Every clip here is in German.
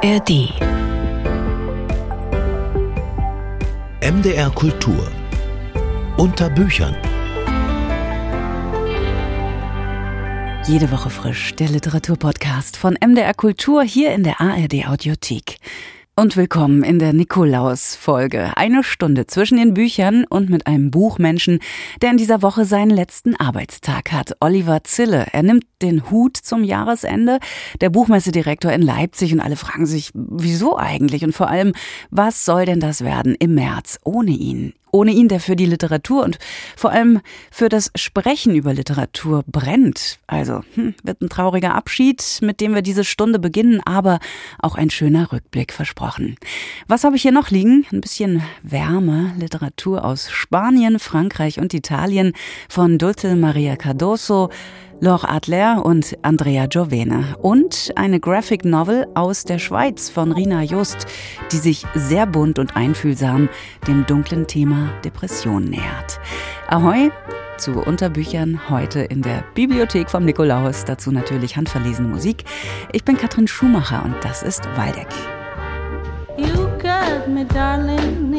ARD. MDR Kultur. Unter Büchern. Jede Woche frisch der Literaturpodcast von MDR Kultur hier in der ARD Audiothek. Und willkommen in der Nikolaus-Folge. Eine Stunde zwischen den Büchern und mit einem Buchmenschen, der in dieser Woche seinen letzten Arbeitstag hat. Oliver Zille. Er nimmt den Hut zum Jahresende. Der Buchmessedirektor in Leipzig und alle fragen sich, wieso eigentlich? Und vor allem, was soll denn das werden im März ohne ihn? Ohne ihn, der für die Literatur und vor allem für das Sprechen über Literatur brennt. Also hm, wird ein trauriger Abschied, mit dem wir diese Stunde beginnen, aber auch ein schöner Rückblick versprochen. Was habe ich hier noch liegen? Ein bisschen Wärme, Literatur aus Spanien, Frankreich und Italien von Dulce Maria Cardoso. Laure Adler und Andrea Giovene und eine Graphic Novel aus der Schweiz von Rina Just, die sich sehr bunt und einfühlsam dem dunklen Thema Depression nähert. Ahoi zu Unterbüchern heute in der Bibliothek vom Nikolaus, dazu natürlich handverlesene Musik. Ich bin Katrin Schumacher und das ist Waldeck. You got me darling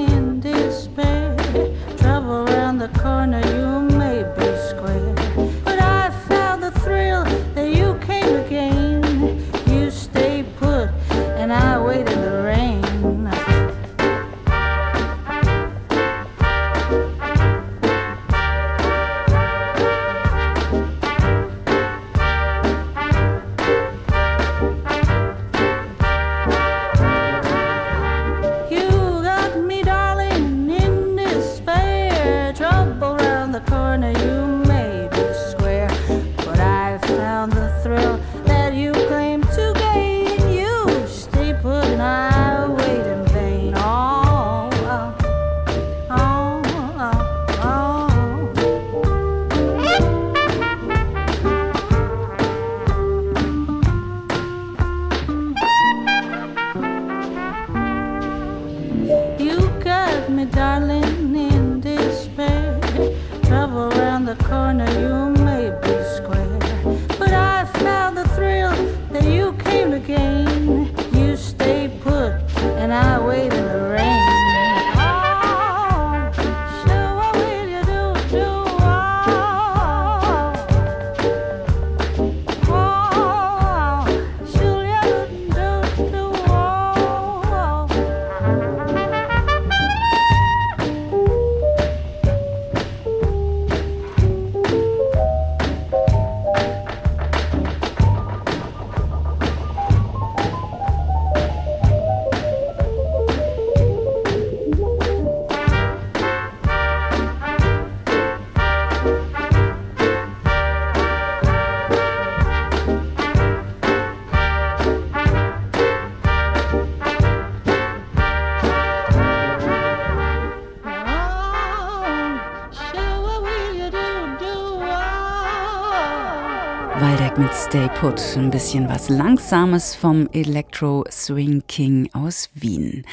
Stay Put, ein bisschen was Langsames vom Electro Swing King aus Wien.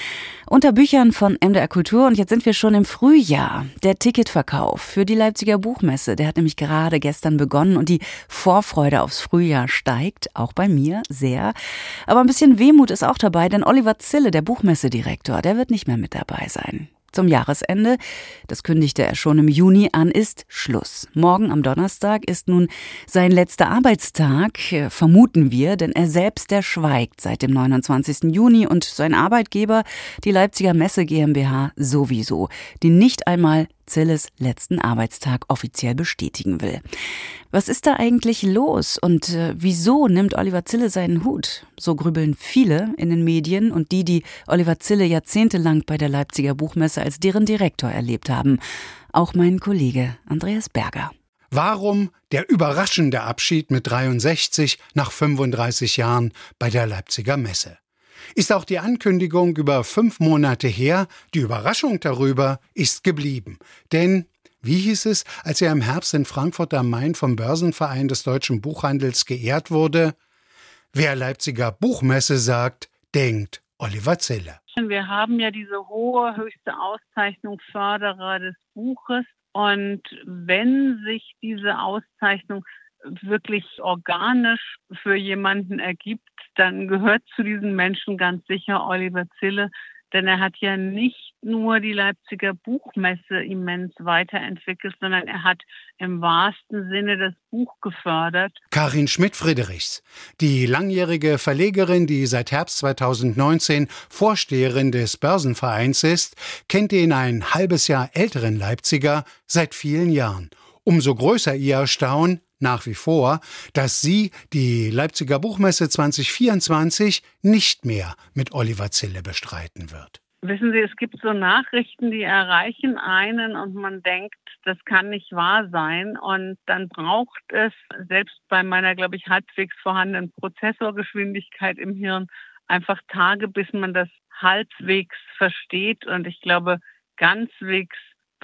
Unter Büchern von MDR Kultur und jetzt sind wir schon im Frühjahr. Der Ticketverkauf für die Leipziger Buchmesse, der hat nämlich gerade gestern begonnen und die Vorfreude aufs Frühjahr steigt, auch bei mir sehr. Aber ein bisschen Wehmut ist auch dabei, denn Oliver Zille, der Buchmessedirektor, der wird nicht mehr mit dabei sein zum Jahresende, das kündigte er schon im Juni an, ist Schluss. Morgen am Donnerstag ist nun sein letzter Arbeitstag, äh, vermuten wir, denn er selbst, der schweigt seit dem 29. Juni und sein Arbeitgeber, die Leipziger Messe GmbH, sowieso, die nicht einmal Zilles letzten Arbeitstag offiziell bestätigen will. Was ist da eigentlich los und äh, wieso nimmt Oliver Zille seinen Hut? So grübeln viele in den Medien und die, die Oliver Zille jahrzehntelang bei der Leipziger Buchmesse als deren Direktor erlebt haben. Auch mein Kollege Andreas Berger. Warum der überraschende Abschied mit 63 nach 35 Jahren bei der Leipziger Messe? Ist auch die Ankündigung über fünf Monate her, die Überraschung darüber ist geblieben. Denn wie hieß es, als er im Herbst in Frankfurt am Main vom Börsenverein des deutschen Buchhandels geehrt wurde? Wer Leipziger Buchmesse sagt, denkt Oliver Zille. Wir haben ja diese hohe, höchste Auszeichnung Förderer des Buches. Und wenn sich diese Auszeichnung wirklich organisch für jemanden ergibt, dann gehört zu diesen Menschen ganz sicher Oliver Zille, denn er hat ja nicht nur die Leipziger Buchmesse immens weiterentwickelt, sondern er hat im wahrsten Sinne das Buch gefördert. Karin Schmidt-Friedrichs, die langjährige Verlegerin, die seit Herbst 2019 Vorsteherin des Börsenvereins ist, kennt den ein halbes Jahr älteren Leipziger seit vielen Jahren. Umso größer ihr Erstaunen, nach wie vor, dass sie die Leipziger Buchmesse 2024 nicht mehr mit Oliver Zille bestreiten wird. Wissen Sie, es gibt so Nachrichten, die erreichen einen und man denkt, das kann nicht wahr sein. Und dann braucht es, selbst bei meiner, glaube ich, halbwegs vorhandenen Prozessorgeschwindigkeit im Hirn, einfach Tage, bis man das halbwegs versteht. Und ich glaube, ganzwegs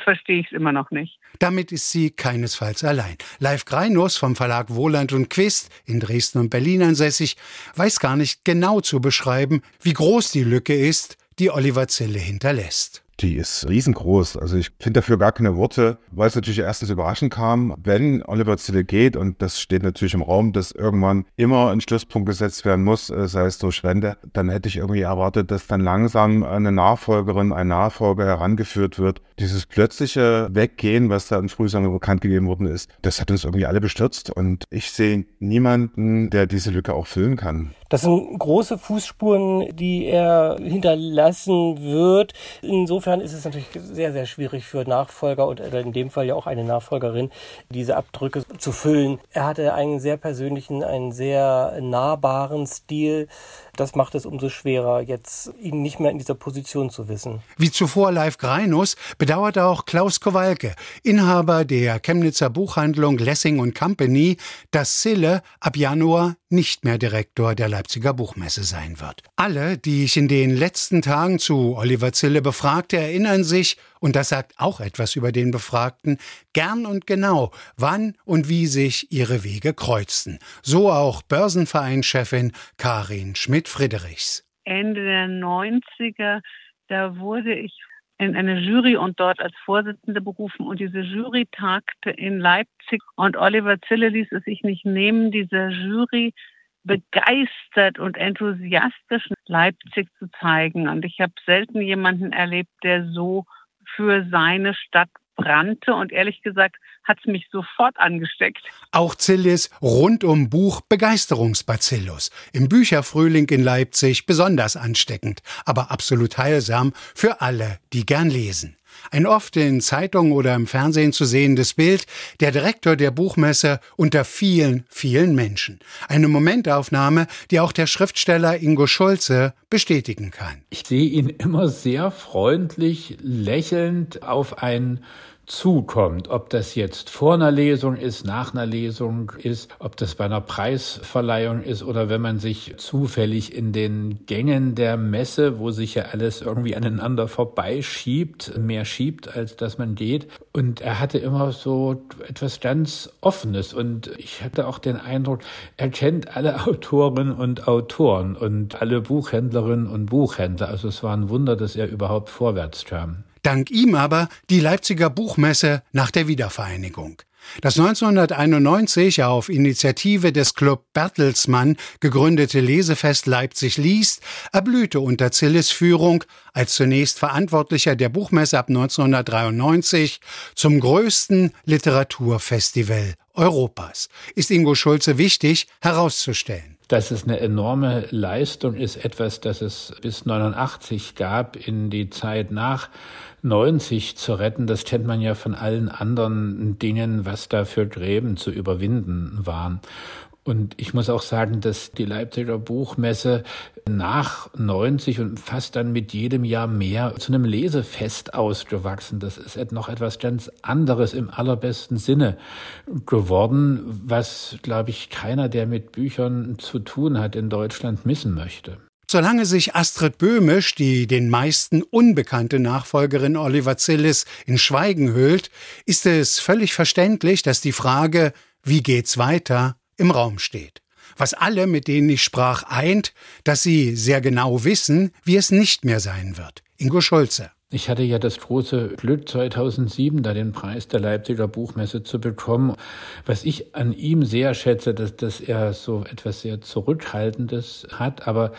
verstehe ich es immer noch nicht. Damit ist sie keinesfalls allein. Live Greinus vom Verlag Wohland und Quist in Dresden und Berlin ansässig weiß gar nicht genau zu beschreiben, wie groß die Lücke ist, die Oliver Zille hinterlässt die ist riesengroß. Also ich finde dafür gar keine Worte, weil es natürlich erstens überraschend kam, wenn Oliver Zille geht und das steht natürlich im Raum, dass irgendwann immer ein Schlusspunkt gesetzt werden muss, äh, sei es durch Wende, dann hätte ich irgendwie erwartet, dass dann langsam eine Nachfolgerin, ein Nachfolger herangeführt wird. Dieses plötzliche Weggehen, was da in Frühsommer bekannt gegeben worden ist, das hat uns irgendwie alle bestürzt und ich sehe niemanden, der diese Lücke auch füllen kann. Das sind große Fußspuren, die er hinterlassen wird. Insofern ist es natürlich sehr, sehr schwierig für Nachfolger und in dem Fall ja auch eine Nachfolgerin, diese Abdrücke zu füllen. Er hatte einen sehr persönlichen, einen sehr nahbaren Stil. Das macht es umso schwerer, jetzt ihn nicht mehr in dieser Position zu wissen. Wie zuvor Live Greinus bedauert auch Klaus Kowalke, Inhaber der Chemnitzer Buchhandlung Lessing und Company, dass Sille ab Januar nicht mehr Direktor der Leipziger Buchmesse sein wird. Alle, die ich in den letzten Tagen zu Oliver Zille befragte, erinnern sich, und das sagt auch etwas über den Befragten, gern und genau, wann und wie sich ihre Wege kreuzten. So auch Börsenvereinschefin Karin Schmidt-Friedrichs. Ende der 90er, da wurde ich in eine Jury und dort als Vorsitzende berufen. Und diese Jury tagte in Leipzig. Und Oliver Zille ließ es sich nicht nehmen, dieser Jury begeistert und enthusiastisch Leipzig zu zeigen. Und ich habe selten jemanden erlebt, der so für seine Stadt brannte und ehrlich gesagt hat es mich sofort angesteckt. Auch Zillis rundum Buch Begeisterungsbacillus im Bücherfrühling in Leipzig besonders ansteckend, aber absolut heilsam für alle, die gern lesen. Ein oft in Zeitungen oder im Fernsehen zu sehendes Bild, der Direktor der Buchmesse unter vielen, vielen Menschen. Eine Momentaufnahme, die auch der Schriftsteller Ingo Schulze bestätigen kann. Ich sehe ihn immer sehr freundlich, lächelnd auf ein zukommt. Ob das jetzt vor einer Lesung ist, nach einer Lesung ist, ob das bei einer Preisverleihung ist oder wenn man sich zufällig in den Gängen der Messe, wo sich ja alles irgendwie aneinander vorbeischiebt, mehr schiebt, als dass man geht. Und er hatte immer so etwas ganz Offenes und ich hatte auch den Eindruck, er kennt alle Autorinnen und Autoren und alle Buchhändlerinnen und Buchhändler. Also es war ein Wunder, dass er überhaupt vorwärts kam. Dank ihm aber die Leipziger Buchmesse nach der Wiedervereinigung. Das 1991 auf Initiative des Club Bertelsmann gegründete Lesefest Leipzig liest erblühte unter Zilles Führung als zunächst Verantwortlicher der Buchmesse ab 1993 zum größten Literaturfestival Europas. Ist Ingo Schulze wichtig herauszustellen dass es eine enorme Leistung ist, etwas, das es bis 89 gab, in die Zeit nach 90 zu retten, das kennt man ja von allen anderen Dingen, was da für Gräben zu überwinden waren. Und ich muss auch sagen, dass die Leipziger Buchmesse nach 90 und fast dann mit jedem Jahr mehr zu einem Lesefest ausgewachsen. Das ist noch etwas ganz anderes im allerbesten Sinne geworden, was, glaube ich, keiner, der mit Büchern zu tun hat, in Deutschland missen möchte. Solange sich Astrid Böhmisch, die den meisten unbekannte Nachfolgerin Oliver Zillis, in Schweigen hüllt, ist es völlig verständlich, dass die Frage, wie geht's weiter, im Raum steht. Was alle, mit denen ich sprach, eint, dass sie sehr genau wissen, wie es nicht mehr sein wird. Ingo Schulze. Ich hatte ja das große Glück 2007, da den Preis der Leipziger Buchmesse zu bekommen. Was ich an ihm sehr schätze, dass, dass er so etwas sehr Zurückhaltendes hat, aber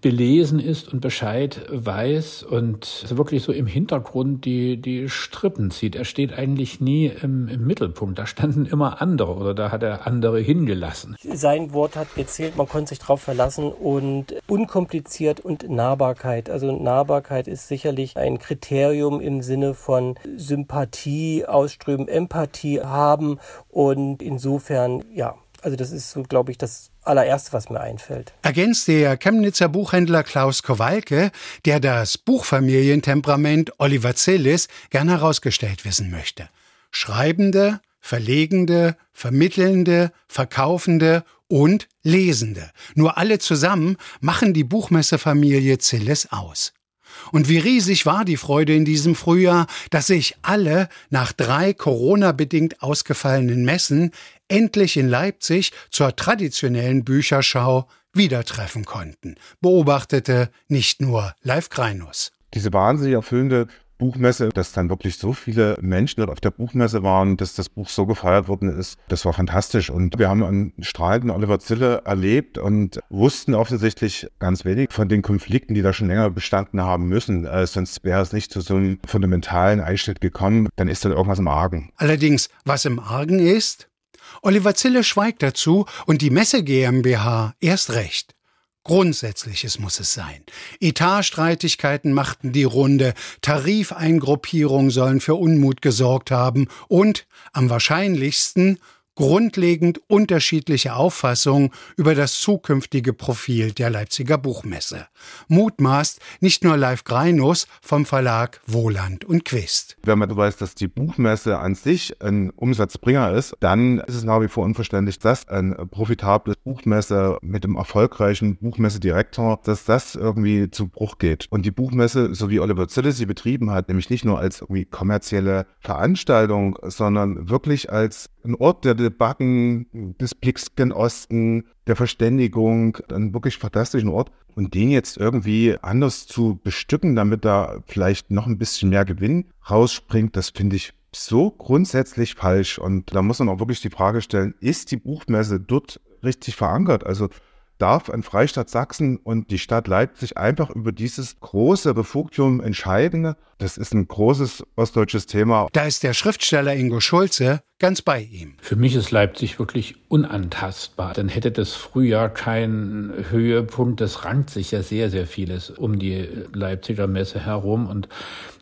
belesen ist und Bescheid weiß und wirklich so im Hintergrund die, die Strippen zieht. Er steht eigentlich nie im, im Mittelpunkt. Da standen immer andere oder da hat er andere hingelassen. Sein Wort hat gezählt, man konnte sich darauf verlassen und unkompliziert und Nahbarkeit. Also Nahbarkeit ist sicherlich ein Kriterium im Sinne von Sympathie ausströmen, Empathie haben und insofern, ja, also das ist so, glaube ich, das allererste, was mir einfällt. Ergänzt der Chemnitzer Buchhändler Klaus Kowalke, der das Buchfamilientemperament Oliver Zillis gern herausgestellt wissen möchte. Schreibende, Verlegende, Vermittelnde, Verkaufende und Lesende. Nur alle zusammen machen die Buchmessefamilie Zillis aus. Und wie riesig war die Freude in diesem Frühjahr, dass sich alle nach drei Corona-bedingt ausgefallenen Messen endlich in Leipzig zur traditionellen Bücherschau wieder treffen konnten, beobachtete nicht nur Live Kreinus. Diese wahnsinnig erfüllende Buchmesse, dass dann wirklich so viele Menschen dort auf der Buchmesse waren, dass das Buch so gefeiert worden ist. Das war fantastisch. Und wir haben einen strahlenden Oliver Zille erlebt und wussten offensichtlich ganz wenig von den Konflikten, die da schon länger bestanden haben müssen. Äh, sonst wäre es nicht zu so einem fundamentalen Einschnitt gekommen. Dann ist da irgendwas im Argen. Allerdings, was im Argen ist? Oliver Zille schweigt dazu und die Messe GmbH erst recht. Grundsätzliches muss es sein. Etatstreitigkeiten machten die Runde, Tarifeingruppierungen sollen für Unmut gesorgt haben und, am wahrscheinlichsten, grundlegend unterschiedliche Auffassungen über das zukünftige Profil der Leipziger Buchmesse. Mutmaßt nicht nur Live Greinus vom Verlag Wohland und Quist. Wenn man weiß, dass die Buchmesse an sich ein Umsatzbringer ist, dann ist es nach wie vor unverständlich, dass ein profitables Buchmesse mit dem erfolgreichen Buchmessedirektor, dass das irgendwie zu Bruch geht. Und die Buchmesse, so wie Oliver Zille sie betrieben hat, nämlich nicht nur als irgendwie kommerzielle Veranstaltung, sondern wirklich als ein Ort der Debatten, des Blicks gen Osten, der Verständigung, ein wirklich fantastischen Ort. Und den jetzt irgendwie anders zu bestücken, damit da vielleicht noch ein bisschen mehr Gewinn rausspringt, das finde ich so grundsätzlich falsch. Und da muss man auch wirklich die Frage stellen, ist die Buchmesse dort richtig verankert? Also darf ein Freistaat Sachsen und die Stadt Leipzig einfach über dieses große Refugium entscheiden. Das ist ein großes ostdeutsches Thema. Da ist der Schriftsteller Ingo Schulze ganz bei ihm. Für mich ist Leipzig wirklich unantastbar. Dann hätte das Frühjahr keinen Höhepunkt. Das rankt sich ja sehr, sehr vieles um die Leipziger Messe herum und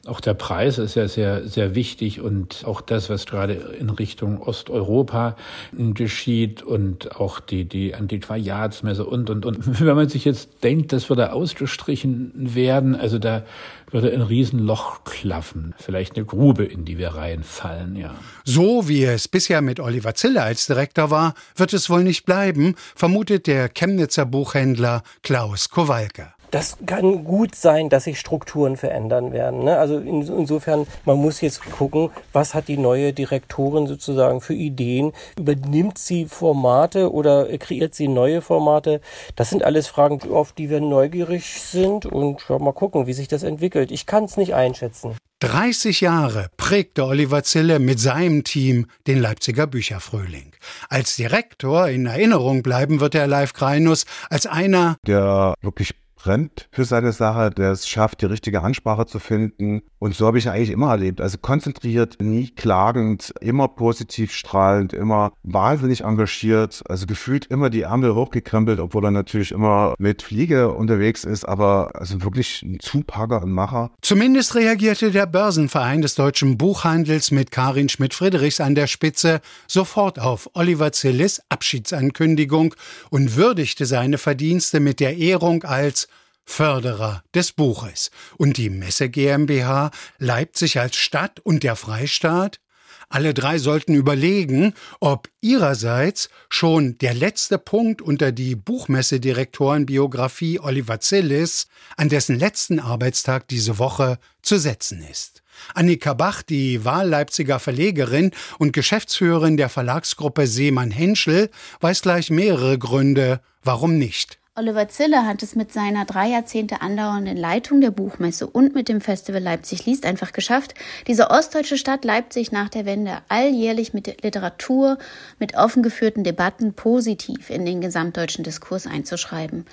auch der Preis ist ja sehr, sehr wichtig und auch das, was gerade in Richtung Osteuropa geschieht und auch die, die Antiquariatsmesse und, und, und. Wenn man sich jetzt denkt, das würde ausgestrichen werden, also da würde ein Riesenloch klaffen, vielleicht eine Grube, in die wir reinfallen, ja. So wie es bisher mit Oliver Zille als Direktor war, wird es wohl nicht bleiben, vermutet der Chemnitzer Buchhändler Klaus Kowalke das kann gut sein, dass sich Strukturen verändern werden. Ne? Also in, insofern, man muss jetzt gucken, was hat die neue Direktorin sozusagen für Ideen? Übernimmt sie Formate oder kreiert sie neue Formate? Das sind alles Fragen, auf die wir neugierig sind und ja, mal gucken, wie sich das entwickelt. Ich kann es nicht einschätzen. 30 Jahre prägte Oliver Zille mit seinem Team den Leipziger Bücherfrühling. Als Direktor in Erinnerung bleiben wird er Live Kreinus als einer, der wirklich brennt für seine Sache, der es schafft, die richtige Ansprache zu finden. Und so habe ich eigentlich immer erlebt. Also konzentriert, nie klagend, immer positiv strahlend, immer wahnsinnig engagiert. Also gefühlt immer die Ärmel hochgekrempelt, obwohl er natürlich immer mit Fliege unterwegs ist, aber also wirklich ein Zupacker und Macher. Zumindest reagierte der Börsenverein des deutschen Buchhandels mit Karin Schmidt-Friedrichs an der Spitze sofort auf Oliver Zillis Abschiedsankündigung und würdigte seine Verdienste mit der Ehrung als Förderer des Buches und die Messe GmbH Leipzig als Stadt und der Freistaat? Alle drei sollten überlegen, ob ihrerseits schon der letzte Punkt unter die Buchmessedirektorenbiografie Oliver Zillis an dessen letzten Arbeitstag diese Woche zu setzen ist. Annika Bach, die Wahlleipziger Verlegerin und Geschäftsführerin der Verlagsgruppe Seemann Henschel, weiß gleich mehrere Gründe, warum nicht. Oliver Zille hat es mit seiner drei Jahrzehnte andauernden Leitung der Buchmesse und mit dem Festival Leipzig liest einfach geschafft, diese ostdeutsche Stadt Leipzig nach der Wende alljährlich mit Literatur, mit offen geführten Debatten positiv in den gesamtdeutschen Diskurs einzuschreiben.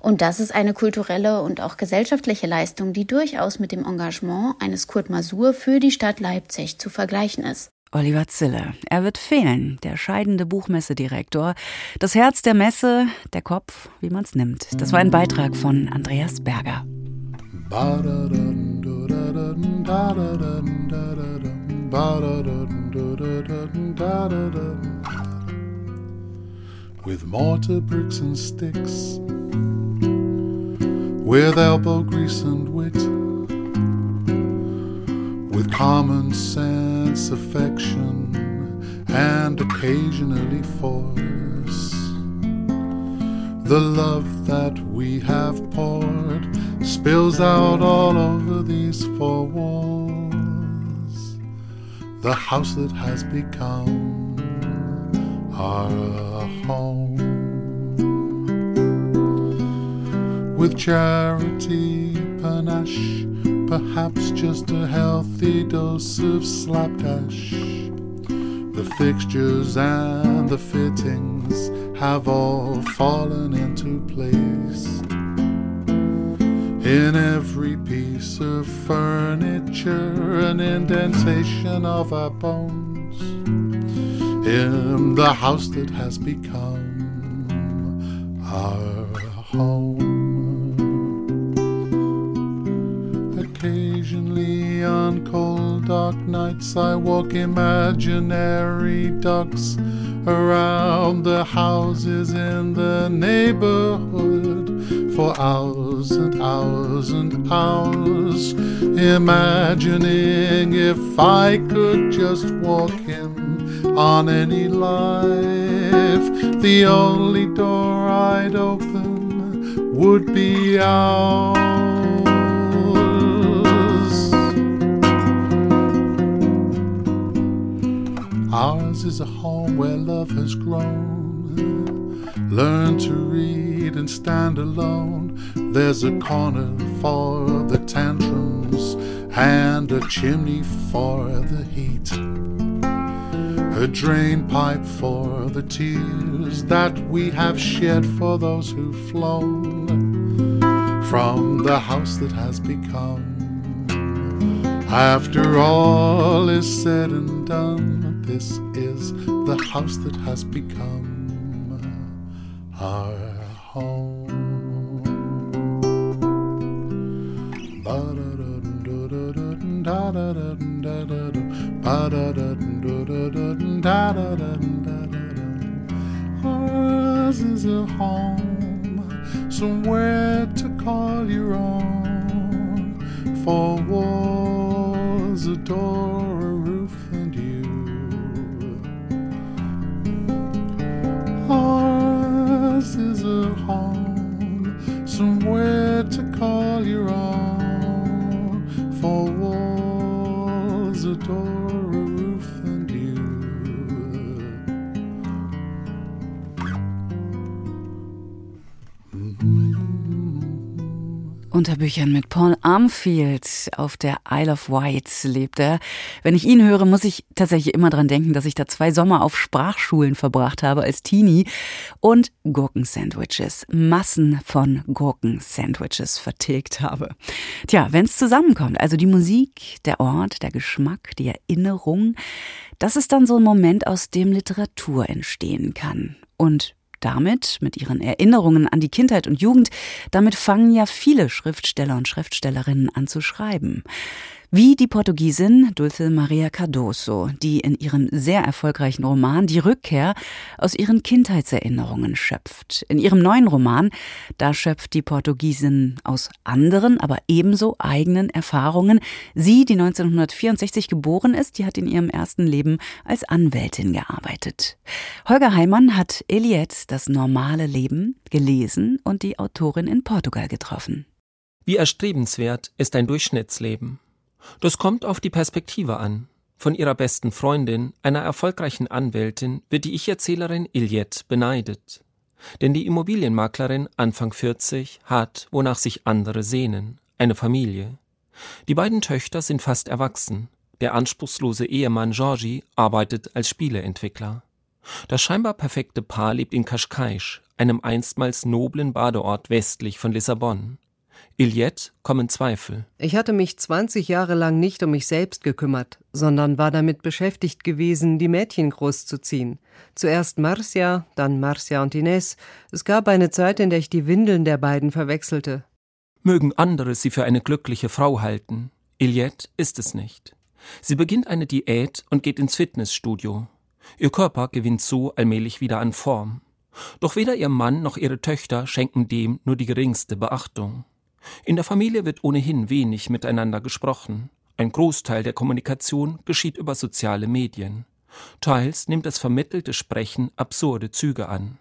Und das ist eine kulturelle und auch gesellschaftliche Leistung, die durchaus mit dem Engagement eines Kurt Masur für die Stadt Leipzig zu vergleichen ist. Oliver Zille. Er wird fehlen, der scheidende Buchmessedirektor. Das Herz der Messe, der Kopf, wie man es nimmt. Das war ein Beitrag von Andreas Berger. With mortar, bricks and sticks, with elbow grease and wit. With common sense, affection, and occasionally force. The love that we have poured spills out all over these four walls. The house that has become our home. With charity, panache, perhaps just a healthy dose of slapdash. The fixtures and the fittings have all fallen into place. In every piece of furniture, an indentation of our bones. In the house that has become our home. Dark nights I walk imaginary ducks around the houses in the neighborhood for hours and hours and hours, imagining if I could just walk in on any life, the only door I'd open would be ours. Ours is a home where love has grown. Learn to read and stand alone. There's a corner for the tantrums and a chimney for the heat. A drain pipe for the tears that we have shed for those who've flown from the house that has become. After all is said and done, this is the house that has become our home. Ours is a home, somewhere to call your own. Walls, Unter Büchern mit Paul Armfield auf der Isle of Wight lebt er. Wenn ich ihn höre, muss ich tatsächlich immer dran denken, dass ich da zwei Sommer auf Sprachschulen verbracht habe als Teenie und Gurkensandwiches, Massen von Gurkensandwiches vertilgt habe. Tja, wenn es zusammenkommt, also die Musik, der Ort, der Geschmack, die Erinnerung, das ist dann so ein Moment, aus dem Literatur entstehen kann. Und damit, mit ihren Erinnerungen an die Kindheit und Jugend, damit fangen ja viele Schriftsteller und Schriftstellerinnen an zu schreiben. Wie die Portugiesin Dulce Maria Cardoso, die in ihrem sehr erfolgreichen Roman Die Rückkehr aus ihren Kindheitserinnerungen schöpft. In ihrem neuen Roman, da schöpft die Portugiesin aus anderen, aber ebenso eigenen Erfahrungen. Sie, die 1964 geboren ist, die hat in ihrem ersten Leben als Anwältin gearbeitet. Holger Heimann hat Eliette, das normale Leben, gelesen und die Autorin in Portugal getroffen. Wie erstrebenswert ist ein Durchschnittsleben? Das kommt auf die Perspektive an. Von ihrer besten Freundin, einer erfolgreichen Anwältin, wird die Ich-Erzählerin Iliette beneidet. Denn die Immobilienmaklerin Anfang 40 hat, wonach sich andere sehnen, eine Familie. Die beiden Töchter sind fast erwachsen. Der anspruchslose Ehemann Georgi arbeitet als Spieleentwickler. Das scheinbar perfekte Paar lebt in Kaschkaisch, einem einstmals noblen Badeort westlich von Lissabon. Iliette kommen Zweifel. Ich hatte mich 20 Jahre lang nicht um mich selbst gekümmert, sondern war damit beschäftigt gewesen, die Mädchen großzuziehen. Zuerst Marcia, dann Marcia und Ines. Es gab eine Zeit, in der ich die Windeln der beiden verwechselte. Mögen andere sie für eine glückliche Frau halten. Iliette ist es nicht. Sie beginnt eine Diät und geht ins Fitnessstudio. Ihr Körper gewinnt so allmählich wieder an Form. Doch weder ihr Mann noch ihre Töchter schenken dem nur die geringste Beachtung. In der Familie wird ohnehin wenig miteinander gesprochen. Ein Großteil der Kommunikation geschieht über soziale Medien. Teils nimmt das vermittelte Sprechen absurde Züge an.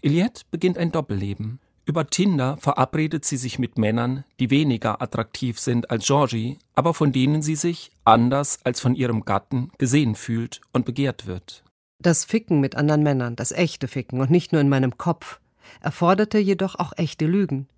Iliette beginnt ein Doppelleben. Über Tinder verabredet sie sich mit Männern, die weniger attraktiv sind als Georgie, aber von denen sie sich, anders als von ihrem Gatten, gesehen fühlt und begehrt wird. Das Ficken mit anderen Männern, das echte Ficken und nicht nur in meinem Kopf, erforderte jedoch auch echte Lügen.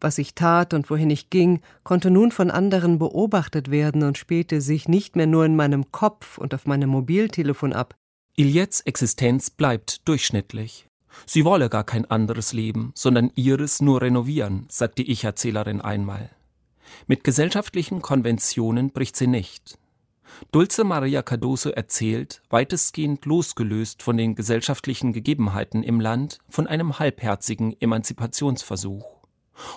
Was ich tat und wohin ich ging, konnte nun von anderen beobachtet werden und spielte sich nicht mehr nur in meinem Kopf und auf meinem Mobiltelefon ab. Iliettes Existenz bleibt durchschnittlich. Sie wolle gar kein anderes Leben, sondern ihres nur renovieren, sagt die Ich-Erzählerin einmal. Mit gesellschaftlichen Konventionen bricht sie nicht. Dulce Maria Cardoso erzählt, weitestgehend losgelöst von den gesellschaftlichen Gegebenheiten im Land, von einem halbherzigen Emanzipationsversuch.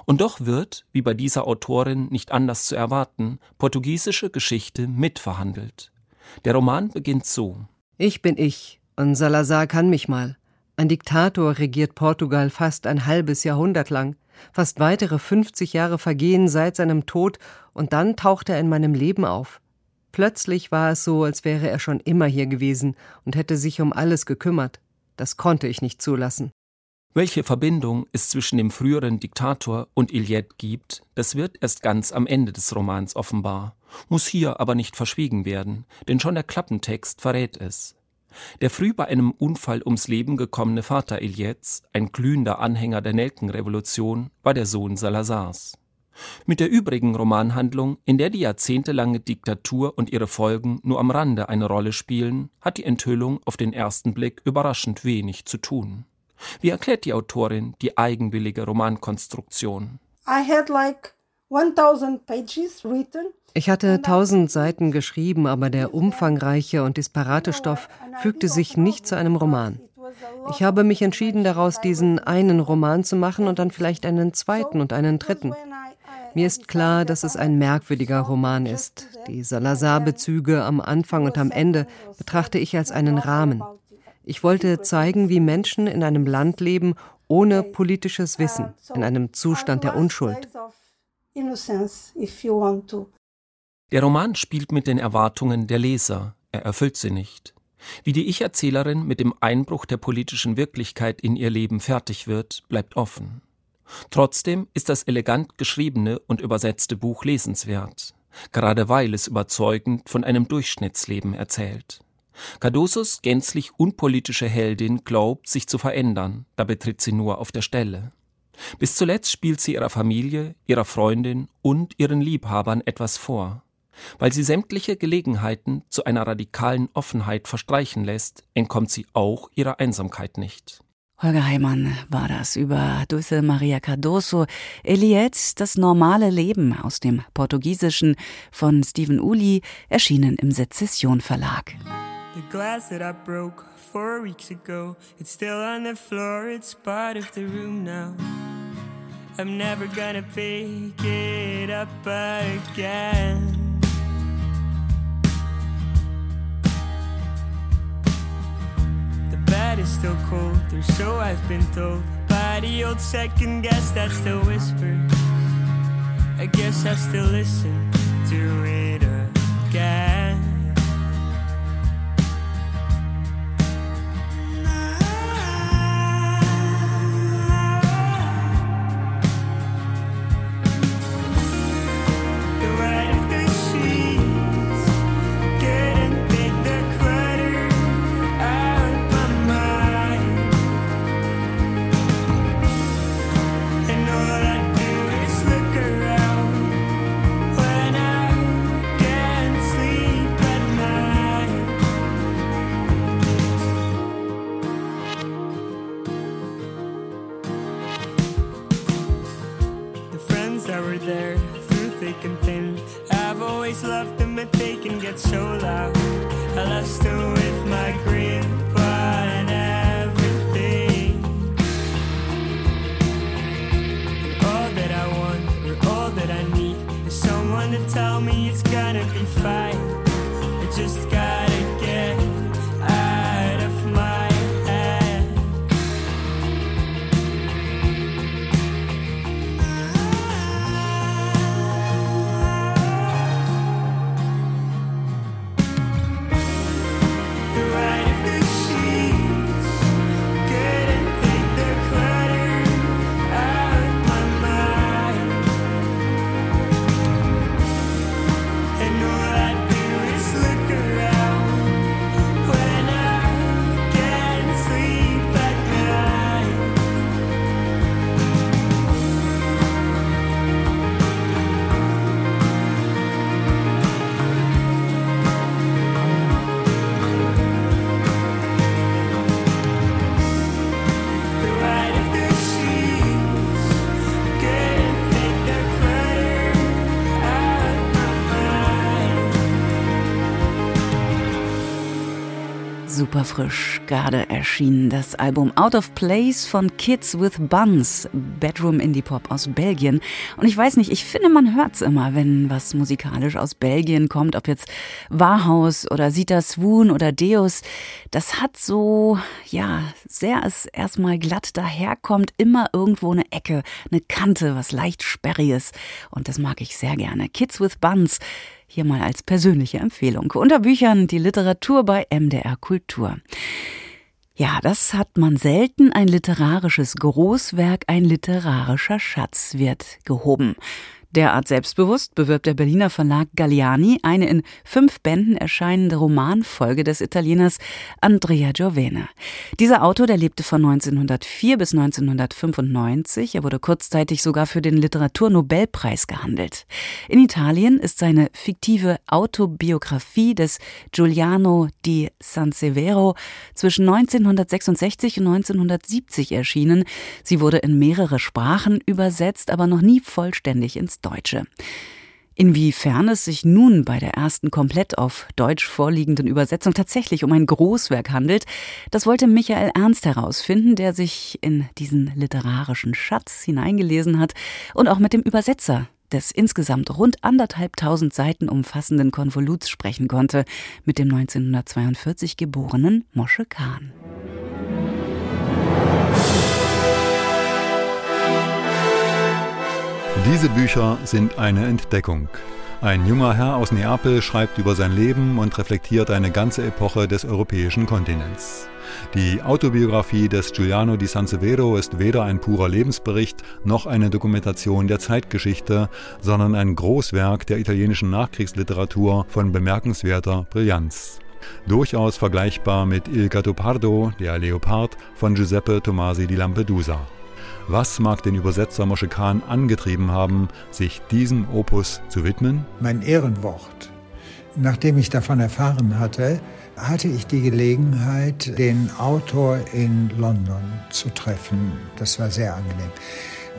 Und doch wird, wie bei dieser Autorin nicht anders zu erwarten, portugiesische Geschichte mitverhandelt. Der Roman beginnt so. Ich bin ich, und Salazar kann mich mal. Ein Diktator regiert Portugal fast ein halbes Jahrhundert lang. Fast weitere 50 Jahre vergehen seit seinem Tod, und dann taucht er in meinem Leben auf. Plötzlich war es so, als wäre er schon immer hier gewesen und hätte sich um alles gekümmert. Das konnte ich nicht zulassen. Welche Verbindung es zwischen dem früheren Diktator und Iliette gibt, das wird erst ganz am Ende des Romans offenbar, muss hier aber nicht verschwiegen werden, denn schon der Klappentext verrät es. Der früh bei einem Unfall ums Leben gekommene Vater Iliettes, ein glühender Anhänger der Nelkenrevolution, war der Sohn Salazars. Mit der übrigen Romanhandlung, in der die jahrzehntelange Diktatur und ihre Folgen nur am Rande eine Rolle spielen, hat die Enthüllung auf den ersten Blick überraschend wenig zu tun. Wie erklärt die Autorin die eigenwillige Romankonstruktion? Ich hatte tausend Seiten geschrieben, aber der umfangreiche und disparate Stoff fügte sich nicht zu einem Roman. Ich habe mich entschieden, daraus diesen einen Roman zu machen und dann vielleicht einen zweiten und einen dritten. Mir ist klar, dass es ein merkwürdiger Roman ist. Die Salazar-Bezüge am Anfang und am Ende betrachte ich als einen Rahmen. Ich wollte zeigen, wie Menschen in einem Land leben ohne politisches Wissen, in einem Zustand der Unschuld. Der Roman spielt mit den Erwartungen der Leser, er erfüllt sie nicht. Wie die Ich-Erzählerin mit dem Einbruch der politischen Wirklichkeit in ihr Leben fertig wird, bleibt offen. Trotzdem ist das elegant geschriebene und übersetzte Buch lesenswert, gerade weil es überzeugend von einem Durchschnittsleben erzählt. Cardosos gänzlich unpolitische Heldin glaubt, sich zu verändern, dabei tritt sie nur auf der Stelle. Bis zuletzt spielt sie ihrer Familie, ihrer Freundin und ihren Liebhabern etwas vor. Weil sie sämtliche Gelegenheiten zu einer radikalen Offenheit verstreichen lässt, entkommt sie auch ihrer Einsamkeit nicht. Holger Heimann war das über Dulce Maria Cardoso, Eliette, das normale Leben aus dem Portugiesischen von Stephen Uli, erschienen im Sezession Verlag. The glass that I broke four weeks ago, it's still on the floor, it's part of the room now. I'm never gonna pick it up again. The bed is still cold, or so I've been told. By the old second guess that still whispers. I guess I still listen to it again. Super frisch, gerade erschienen das Album Out of Place von Kids with Buns, Bedroom Indie Pop aus Belgien. Und ich weiß nicht, ich finde, man hört's immer, wenn was musikalisch aus Belgien kommt, ob jetzt Warhaus oder Sita Swoon oder Deus. Das hat so, ja, sehr es erstmal glatt daherkommt, immer irgendwo eine Ecke, eine Kante, was leicht sperriges. Und das mag ich sehr gerne. Kids with Buns. Hier mal als persönliche Empfehlung. Unter Büchern die Literatur bei MDR Kultur. Ja, das hat man selten. Ein literarisches Großwerk, ein literarischer Schatz wird gehoben. Derart selbstbewusst bewirbt der Berliner Verlag Galliani eine in fünf Bänden erscheinende Romanfolge des Italieners Andrea Giovene. Dieser Autor, der lebte von 1904 bis 1995. Er wurde kurzzeitig sogar für den Literaturnobelpreis gehandelt. In Italien ist seine fiktive Autobiografie des Giuliano di San Severo zwischen 1966 und 1970 erschienen. Sie wurde in mehrere Sprachen übersetzt, aber noch nie vollständig ins Deutsche. Inwiefern es sich nun bei der ersten komplett auf Deutsch vorliegenden Übersetzung tatsächlich um ein Großwerk handelt, das wollte Michael Ernst herausfinden, der sich in diesen literarischen Schatz hineingelesen hat und auch mit dem Übersetzer des insgesamt rund anderthalbtausend Seiten umfassenden Konvoluts sprechen konnte, mit dem 1942 geborenen Mosche Kahn. Diese Bücher sind eine Entdeckung. Ein junger Herr aus Neapel schreibt über sein Leben und reflektiert eine ganze Epoche des europäischen Kontinents. Die Autobiografie des Giuliano di San Severo ist weder ein purer Lebensbericht noch eine Dokumentation der Zeitgeschichte, sondern ein Großwerk der italienischen Nachkriegsliteratur von bemerkenswerter Brillanz. Durchaus vergleichbar mit Il Gattopardo, der Leopard von Giuseppe Tomasi di Lampedusa. Was mag den Übersetzer Mosche Kahn angetrieben haben, sich diesem Opus zu widmen? Mein Ehrenwort. Nachdem ich davon erfahren hatte, hatte ich die Gelegenheit, den Autor in London zu treffen. Das war sehr angenehm.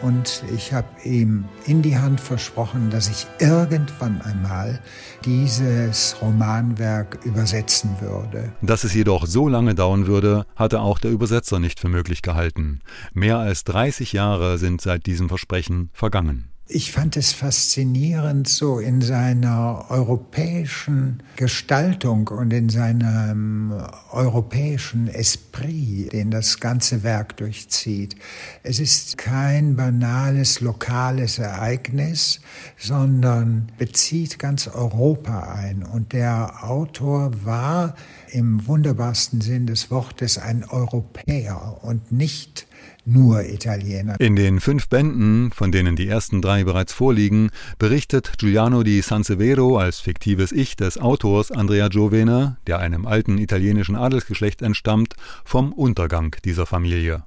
Und ich habe ihm in die Hand versprochen, dass ich irgendwann einmal dieses Romanwerk übersetzen würde. Dass es jedoch so lange dauern würde, hatte auch der Übersetzer nicht für möglich gehalten. Mehr als 30 Jahre sind seit diesem Versprechen vergangen. Ich fand es faszinierend, so in seiner europäischen Gestaltung und in seinem europäischen Esprit, den das ganze Werk durchzieht. Es ist kein banales lokales Ereignis, sondern bezieht ganz Europa ein. Und der Autor war im wunderbarsten Sinn des Wortes ein Europäer und nicht nur Italiener. In den fünf Bänden, von denen die ersten drei bereits vorliegen, berichtet Giuliano di San Severo als fiktives Ich des Autors Andrea Giovene, der einem alten italienischen Adelsgeschlecht entstammt, vom Untergang dieser Familie.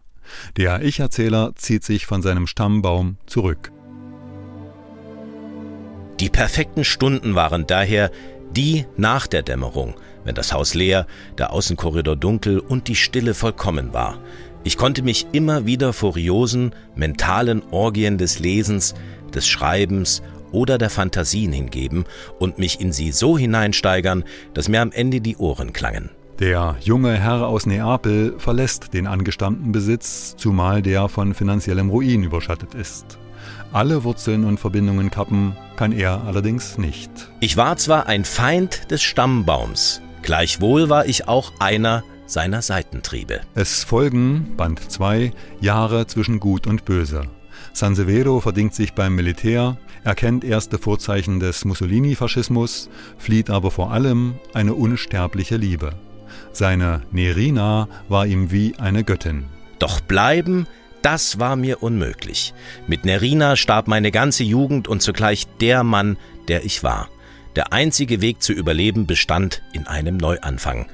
Der Ich-Erzähler zieht sich von seinem Stammbaum zurück. Die perfekten Stunden waren daher die nach der Dämmerung, wenn das Haus leer, der Außenkorridor dunkel und die Stille vollkommen war. Ich konnte mich immer wieder furiosen, mentalen Orgien des Lesens, des Schreibens oder der Fantasien hingeben und mich in sie so hineinsteigern, dass mir am Ende die Ohren klangen. Der junge Herr aus Neapel verlässt den angestammten Besitz, zumal der von finanziellem Ruin überschattet ist. Alle Wurzeln und Verbindungen kappen kann er allerdings nicht. Ich war zwar ein Feind des Stammbaums, gleichwohl war ich auch einer seiner Seitentriebe. Es folgen, Band 2, Jahre zwischen Gut und Böse. Sansevero verdingt sich beim Militär, erkennt erste Vorzeichen des Mussolini-Faschismus, flieht aber vor allem eine unsterbliche Liebe. Seine Nerina war ihm wie eine Göttin. Doch bleiben, das war mir unmöglich. Mit Nerina starb meine ganze Jugend und zugleich der Mann, der ich war. Der einzige Weg zu überleben bestand in einem Neuanfang.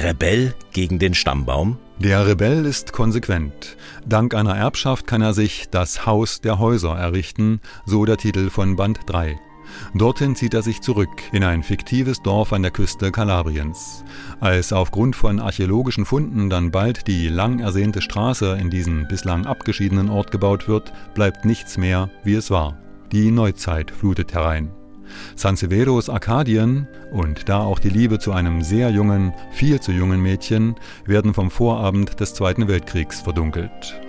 Rebell gegen den Stammbaum? Der Rebell ist konsequent. Dank einer Erbschaft kann er sich das Haus der Häuser errichten, so der Titel von Band 3. Dorthin zieht er sich zurück, in ein fiktives Dorf an der Küste Kalabriens. Als aufgrund von archäologischen Funden dann bald die lang ersehnte Straße in diesen bislang abgeschiedenen Ort gebaut wird, bleibt nichts mehr, wie es war. Die Neuzeit flutet herein. Sanseveros Arkadien und da auch die Liebe zu einem sehr jungen, viel zu jungen Mädchen werden vom Vorabend des Zweiten Weltkriegs verdunkelt.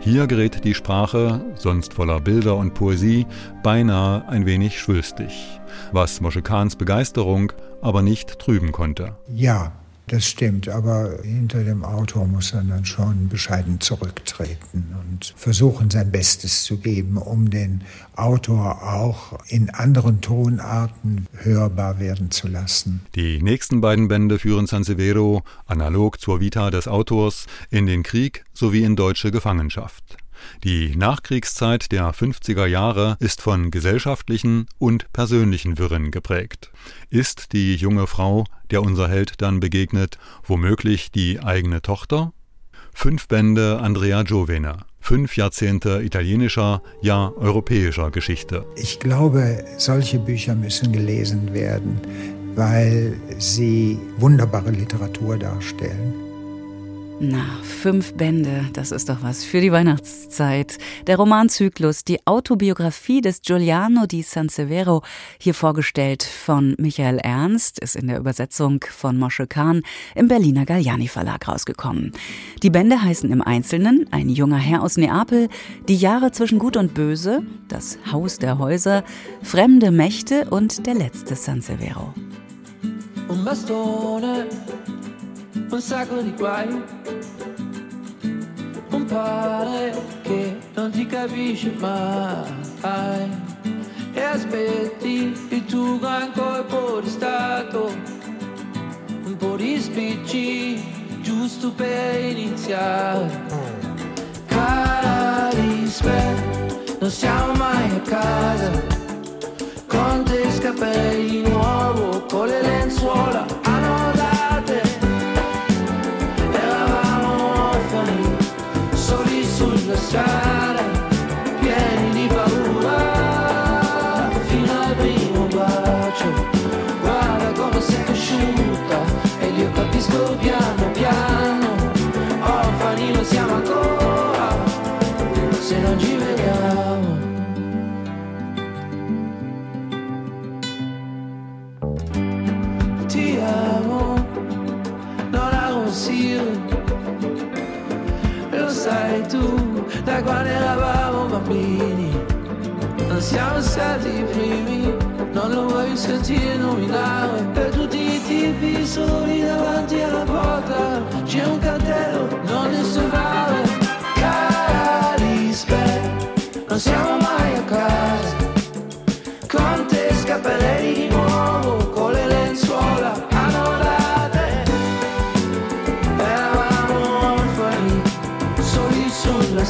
Hier gerät die Sprache, sonst voller Bilder und Poesie, beinahe ein wenig schwülstig, was Mosche Kahns Begeisterung aber nicht trüben konnte. Ja, das stimmt, aber hinter dem Autor muss er dann schon bescheiden zurücktreten und versuchen, sein Bestes zu geben, um den Autor auch in anderen Tonarten hörbar werden zu lassen. Die nächsten beiden Bände führen Sansevero, analog zur Vita des Autors, in den Krieg sowie in deutsche Gefangenschaft. Die Nachkriegszeit der 50er Jahre ist von gesellschaftlichen und persönlichen Wirren geprägt. Ist die junge Frau, der unser Held dann begegnet, womöglich die eigene Tochter? Fünf Bände Andrea Giovena. Fünf Jahrzehnte italienischer, ja europäischer Geschichte. Ich glaube, solche Bücher müssen gelesen werden, weil sie wunderbare Literatur darstellen. Na, fünf Bände, das ist doch was für die Weihnachtszeit. Der Romanzyklus, die Autobiografie des Giuliano di Sansevero, hier vorgestellt von Michael Ernst, ist in der Übersetzung von Mosche Kahn im Berliner Galliani Verlag rausgekommen. Die Bände heißen im Einzelnen Ein junger Herr aus Neapel, Die Jahre zwischen Gut und Böse, Das Haus der Häuser, Fremde Mächte und Der letzte Sansevero. Bastone un sacco di guai. Un padre che non ti capisce mai. E aspetti il tuo gran colpo di stato. Un po' di spicci giusto per iniziare. Cara rispetto, non siamo mai a casa. Con te scapelli di nuovo, con le lenzuola sai tu, da quando eravamo bambini, non siamo stati i primi, non lo vuoi sentire nominare, per tutti i tipi soli davanti alla porta, c'è un cartello, non ne osservare, cara rispetto, non siamo mai a casa, con te scapperei di nuovo, con le lenzuola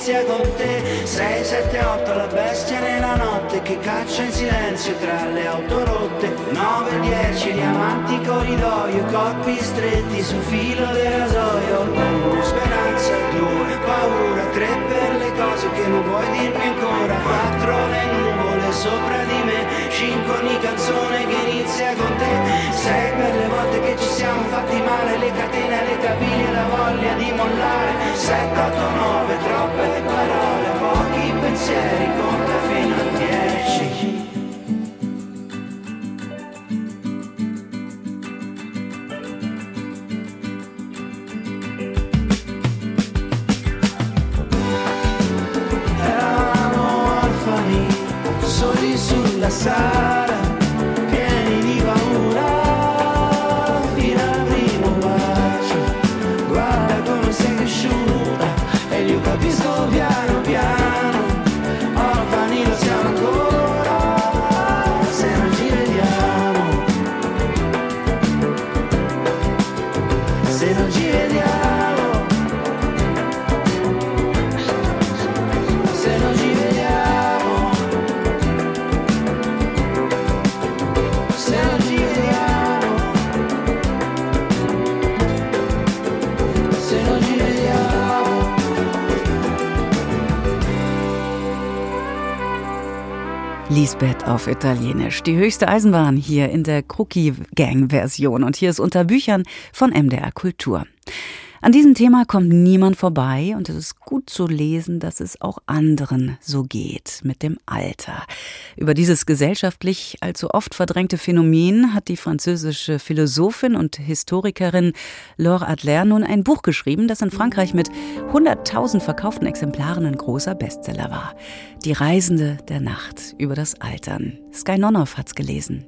inizia con te, sei, sette, otto la bestia nella notte che caccia in silenzio tra le auto rotte, nove, dieci diamanti corridoio, corpi stretti su filo del rasoio, uno speranza, due paura, tre per le cose che non vuoi dirmi ancora, quattro le nuvole sopra di me, cinque ogni canzone che inizia con te, sei per le volte che ci siamo fatti male, le catene, le caviglie, la voglia di mollare, sette, otto, nove, troppe parole, Jay. Lisbeth auf Italienisch. Die höchste Eisenbahn hier in der Crookie Gang Version. Und hier ist unter Büchern von MDR Kultur. An diesem Thema kommt niemand vorbei und es ist gut zu lesen, dass es auch anderen so geht mit dem Alter. Über dieses gesellschaftlich allzu oft verdrängte Phänomen hat die französische Philosophin und Historikerin Laure Adler nun ein Buch geschrieben, das in Frankreich mit 100.000 verkauften Exemplaren ein großer Bestseller war. Die Reisende der Nacht über das Altern. Sky Nonoff hat's gelesen.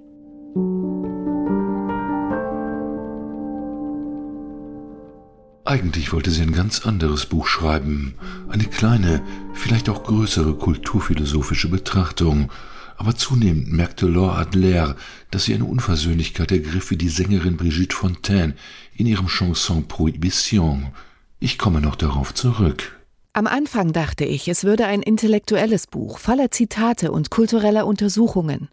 Eigentlich wollte sie ein ganz anderes Buch schreiben, eine kleine, vielleicht auch größere kulturphilosophische Betrachtung, aber zunehmend merkte Laure Adler, dass sie eine Unversöhnlichkeit ergriff wie die Sängerin Brigitte Fontaine in ihrem Chanson Prohibition. Ich komme noch darauf zurück. Am Anfang dachte ich, es würde ein intellektuelles Buch voller Zitate und kultureller Untersuchungen.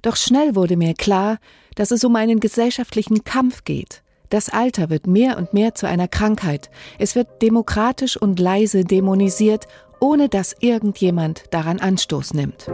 Doch schnell wurde mir klar, dass es um einen gesellschaftlichen Kampf geht. Das Alter wird mehr und mehr zu einer Krankheit. Es wird demokratisch und leise dämonisiert, ohne dass irgendjemand daran Anstoß nimmt.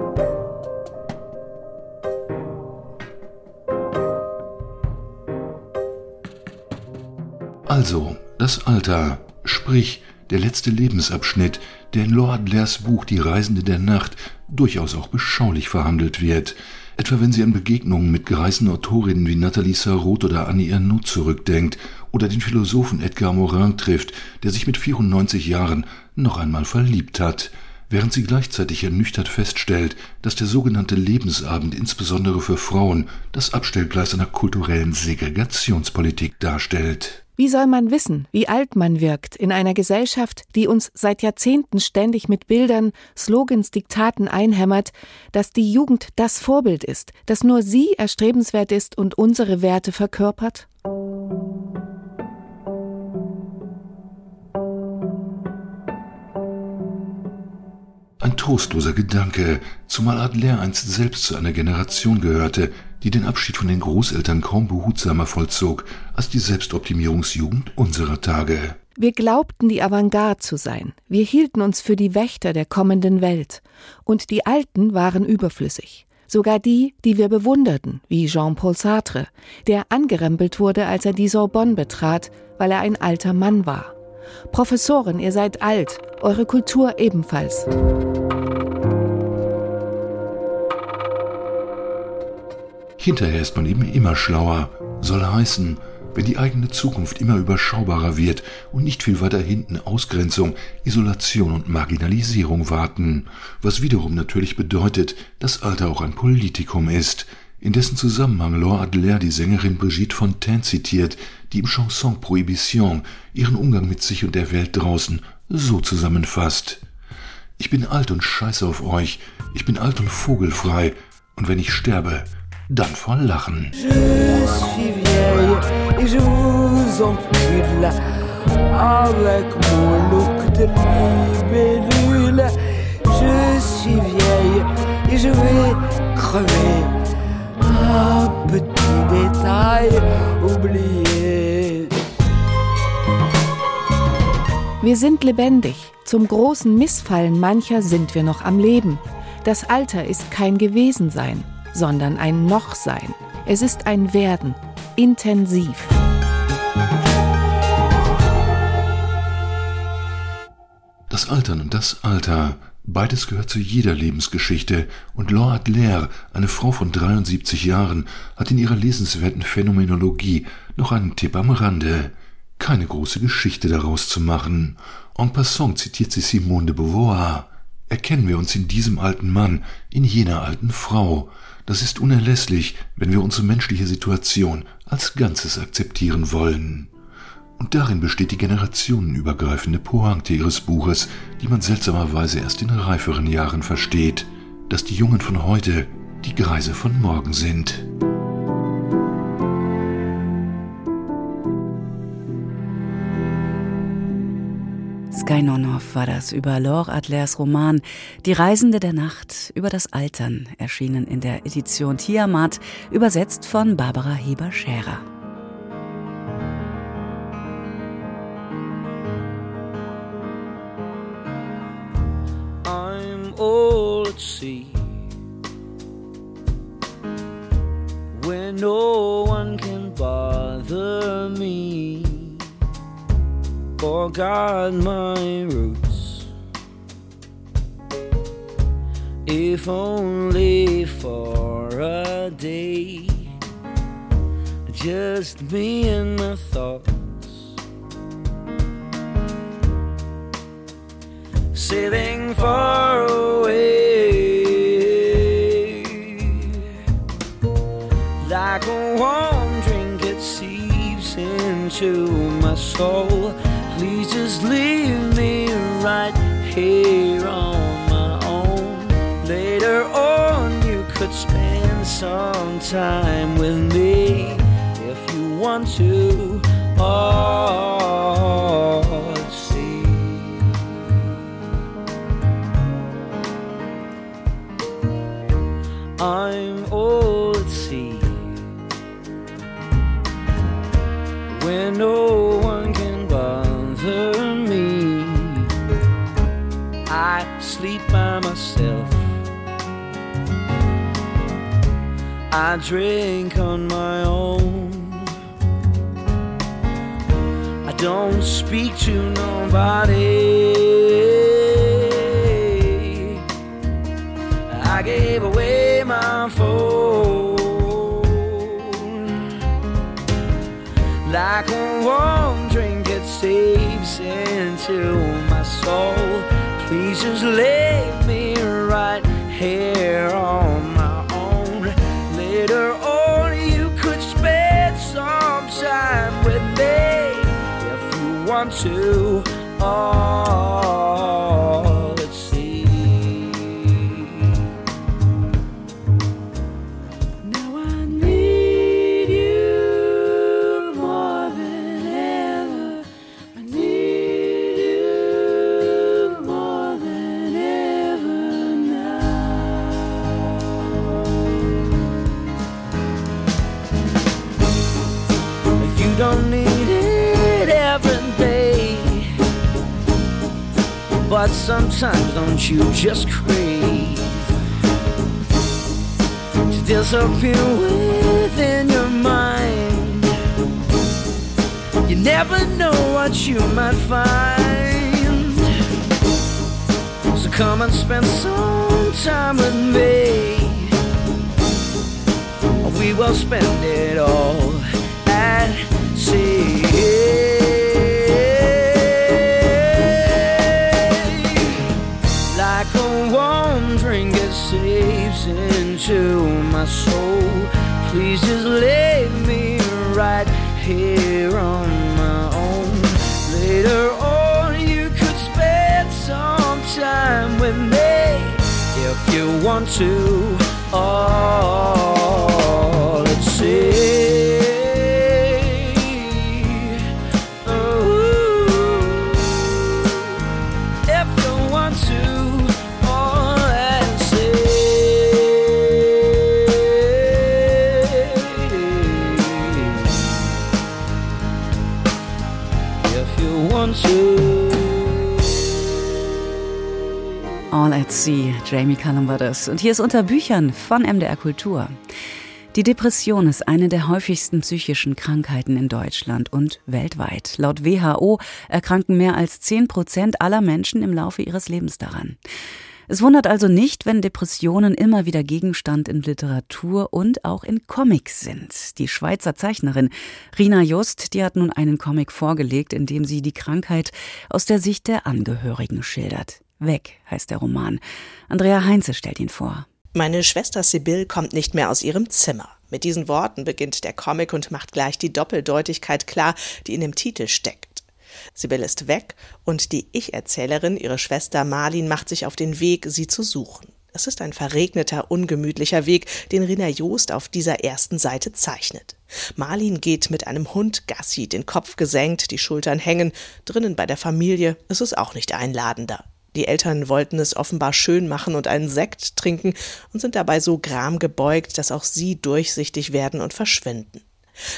Also, das Alter, sprich der letzte Lebensabschnitt, der in Laure Adlers Buch Die Reisende der Nacht durchaus auch beschaulich verhandelt wird, etwa wenn sie an Begegnungen mit greisen Autorinnen wie Nathalie Sarraute oder Annie Ernaux zurückdenkt oder den Philosophen Edgar Morin trifft, der sich mit 94 Jahren noch einmal verliebt hat, während sie gleichzeitig ernüchtert feststellt, dass der sogenannte Lebensabend insbesondere für Frauen das Abstellgleis einer kulturellen Segregationspolitik darstellt. Wie soll man wissen, wie alt man wirkt in einer Gesellschaft, die uns seit Jahrzehnten ständig mit Bildern, Slogans, Diktaten einhämmert, dass die Jugend das Vorbild ist, dass nur sie erstrebenswert ist und unsere Werte verkörpert? Ein trostloser Gedanke, zumal Adler einst selbst zu einer Generation gehörte, die den Abschied von den Großeltern kaum behutsamer vollzog als die Selbstoptimierungsjugend unserer Tage. Wir glaubten, die Avantgarde zu sein. Wir hielten uns für die Wächter der kommenden Welt. Und die Alten waren überflüssig. Sogar die, die wir bewunderten, wie Jean-Paul Sartre, der angerempelt wurde, als er die Sorbonne betrat, weil er ein alter Mann war. Professoren, ihr seid alt, eure Kultur ebenfalls. Hinterher ist man eben immer schlauer, soll heißen, wenn die eigene Zukunft immer überschaubarer wird und nicht viel weiter hinten Ausgrenzung, Isolation und Marginalisierung warten, was wiederum natürlich bedeutet, dass Alter auch ein Politikum ist, in dessen Zusammenhang Laure Adler die Sängerin Brigitte Fontaine zitiert, die im Chanson Prohibition ihren Umgang mit sich und der Welt draußen so zusammenfasst. Ich bin alt und scheiße auf euch, ich bin alt und vogelfrei, und wenn ich sterbe, dann vor Lachen. Je suis vieille. vieille et je vous encule avec mon look de libellule. Je suis vieille et je vais crever. Un petit détail oublié. Wir sind lebendig. Zum großen Missfallen mancher sind wir noch am Leben. Das Alter ist kein Gewesensein, sondern ein Nochsein. Es ist ein Werden, intensiv. Das Altern und das Alter, beides gehört zu jeder Lebensgeschichte, und Laura Adler, eine Frau von 73 Jahren, hat in ihrer lesenswerten Phänomenologie noch einen Tipp am Rande. Keine große Geschichte daraus zu machen. En passant zitiert sie Simone de Beauvoir. Erkennen wir uns in diesem alten Mann, in jener alten Frau. Das ist unerlässlich, wenn wir unsere menschliche Situation als Ganzes akzeptieren wollen. Und darin besteht die generationenübergreifende Pointe ihres Buches, die man seltsamerweise erst in reiferen Jahren versteht, dass die Jungen von heute die Greise von morgen sind. Sky Nonhoff war das über Laure Adlers Roman Die Reisende der Nacht über das Altern, erschienen in der Edition Tiamat, übersetzt von Barbara Heber-Scherer. I'm old at sea where no one can bother me or guard my roots. If only for a day, just me and my thoughts. Sailing far away, like a warm drink, it seeps into my soul. Please just leave me right here on my own. Later on, you could spend some time with me if you want to. Oh, see. I'm old at sea where no sleep by myself. I drink on my own. I don't speak to nobody. I gave away my phone like a warm drink. It seeps into my soul. Please just leave me right here on my own. Later on, you could spend some time with me if you want to. Oh, sometimes don't you just crave to disappear within your mind? You never know what you might find. So come and spend some time with me. We will spend it all my soul. Please just leave me right here on my own. Later on, you could spend some time with me if you want to. Oh, let's see. Jamie Cullum war das. Und hier ist unter Büchern von MDR Kultur. Die Depression ist eine der häufigsten psychischen Krankheiten in Deutschland und weltweit. Laut WHO erkranken mehr als 10 Prozent aller Menschen im Laufe ihres Lebens daran. Es wundert also nicht, wenn Depressionen immer wieder Gegenstand in Literatur und auch in Comics sind. Die Schweizer Zeichnerin Rina Just, die hat nun einen Comic vorgelegt, in dem sie die Krankheit aus der Sicht der Angehörigen schildert. Weg heißt der Roman. Andrea Heinze stellt ihn vor. Meine Schwester Sibyl kommt nicht mehr aus ihrem Zimmer. Mit diesen Worten beginnt der Comic und macht gleich die Doppeldeutigkeit klar, die in dem Titel steckt. Sibyl ist weg und die Ich-Erzählerin, ihre Schwester Marlin, macht sich auf den Weg, sie zu suchen. Es ist ein verregneter, ungemütlicher Weg, den Rina Joost auf dieser ersten Seite zeichnet. Marlin geht mit einem Hund Gassi, den Kopf gesenkt, die Schultern hängen. Drinnen bei der Familie ist es auch nicht einladender. Die Eltern wollten es offenbar schön machen und einen Sekt trinken und sind dabei so gram gebeugt, dass auch sie durchsichtig werden und verschwinden.